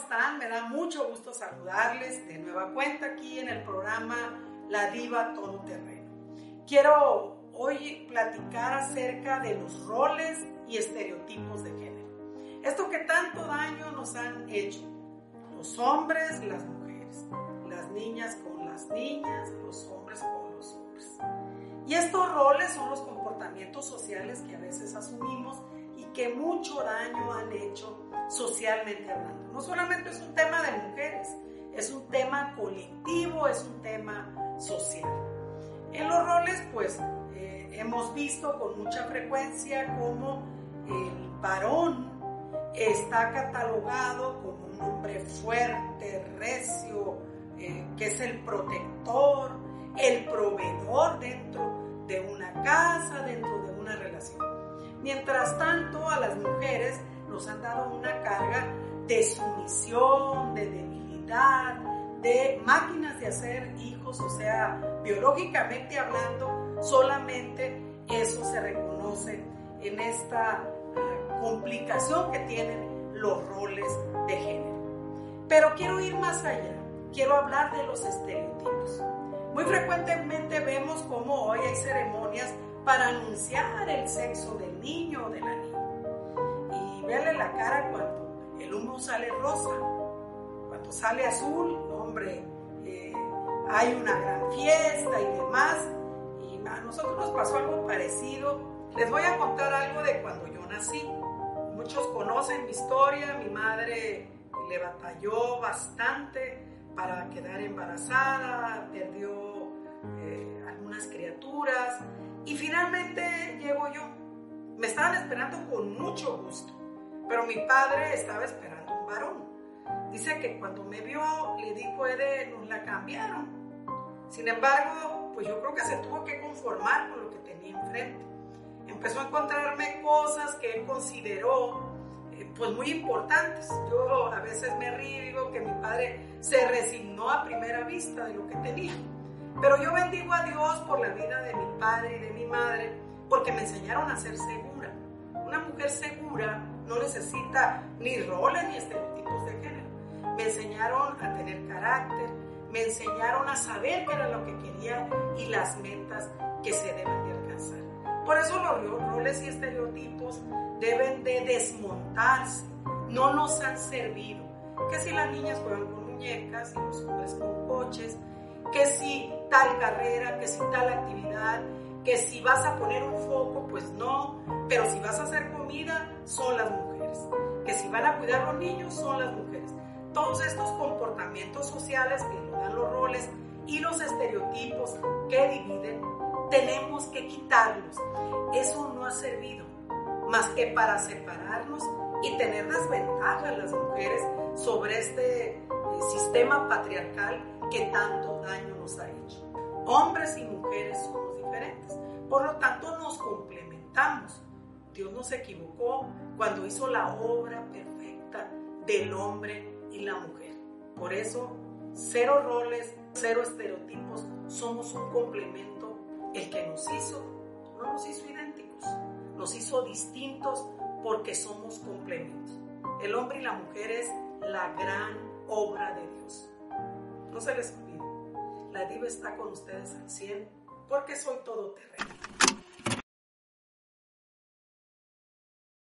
están? Me da mucho gusto saludarles de nueva cuenta aquí en el programa La Diva Todoterreno. Quiero hoy platicar acerca de los roles y estereotipos de género. Esto que tanto daño nos han hecho, los hombres, las mujeres, las niñas con las niñas, los hombres con los hombres. Y estos roles son los comportamientos sociales que a veces que mucho daño han hecho socialmente hablando. No solamente es un tema de mujeres, es un tema colectivo, es un tema social. En los roles, pues, eh, hemos visto con mucha frecuencia cómo el varón está catalogado como un hombre fuerte, recio, eh, que es el protector, el proveedor dentro de una casa, dentro de una relación. Mientras tanto, a las mujeres nos han dado una carga de sumisión, de debilidad, de máquinas de hacer hijos, o sea, biológicamente hablando, solamente eso se reconoce en esta ah, complicación que tienen los roles de género. Pero quiero ir más allá, quiero hablar de los estereotipos. Muy frecuentemente vemos cómo hoy hay ceremonias para anunciar el sexo del niño o de la niña verle la cara cuando el humo sale rosa, cuando sale azul, hombre, eh, hay una gran fiesta y demás. Y a nosotros nos pasó algo parecido. Les voy a contar algo de cuando yo nací. Muchos conocen mi historia, mi madre le batalló bastante para quedar embarazada, perdió eh, algunas criaturas y finalmente llego yo. Me estaban esperando con mucho gusto. Pero mi padre estaba esperando un varón. Dice que cuando me vio le dijo, Ede, nos la cambiaron. Sin embargo, pues yo creo que se tuvo que conformar con lo que tenía enfrente. Empezó a encontrarme cosas que él consideró eh, pues muy importantes. Yo a veces me río y digo que mi padre se resignó a primera vista de lo que tenía. Pero yo bendigo a Dios por la vida de mi padre y de mi madre porque me enseñaron a ser segura. Una mujer segura no necesita ni roles ni estereotipos de género. Me enseñaron a tener carácter, me enseñaron a saber qué era lo que quería y las metas que se deben de alcanzar. Por eso los roles y estereotipos deben de desmontarse, no nos han servido. Que si las niñas juegan con muñecas y los hombres con coches, que si tal carrera, que si tal actividad, que si vas a poner un foco, pues no, pero si vas a hacer comida, son las mujeres, que si van a cuidar los niños, son las mujeres. Todos estos comportamientos sociales que nos dan los roles y los estereotipos que dividen, tenemos que quitarlos. Eso no ha servido más que para separarnos y tener desventajas las mujeres sobre este sistema patriarcal que tanto daño nos ha hecho. Hombres y mujeres somos diferentes, por lo tanto nos complementamos. Dios no se equivocó cuando hizo la obra perfecta del hombre y la mujer. Por eso, cero roles, cero estereotipos, somos un complemento. El que nos hizo, no nos hizo idénticos, nos hizo distintos porque somos complementos. El hombre y la mujer es la gran obra de Dios. No se les olvide, la diva está con ustedes al 100 porque soy todoterreno.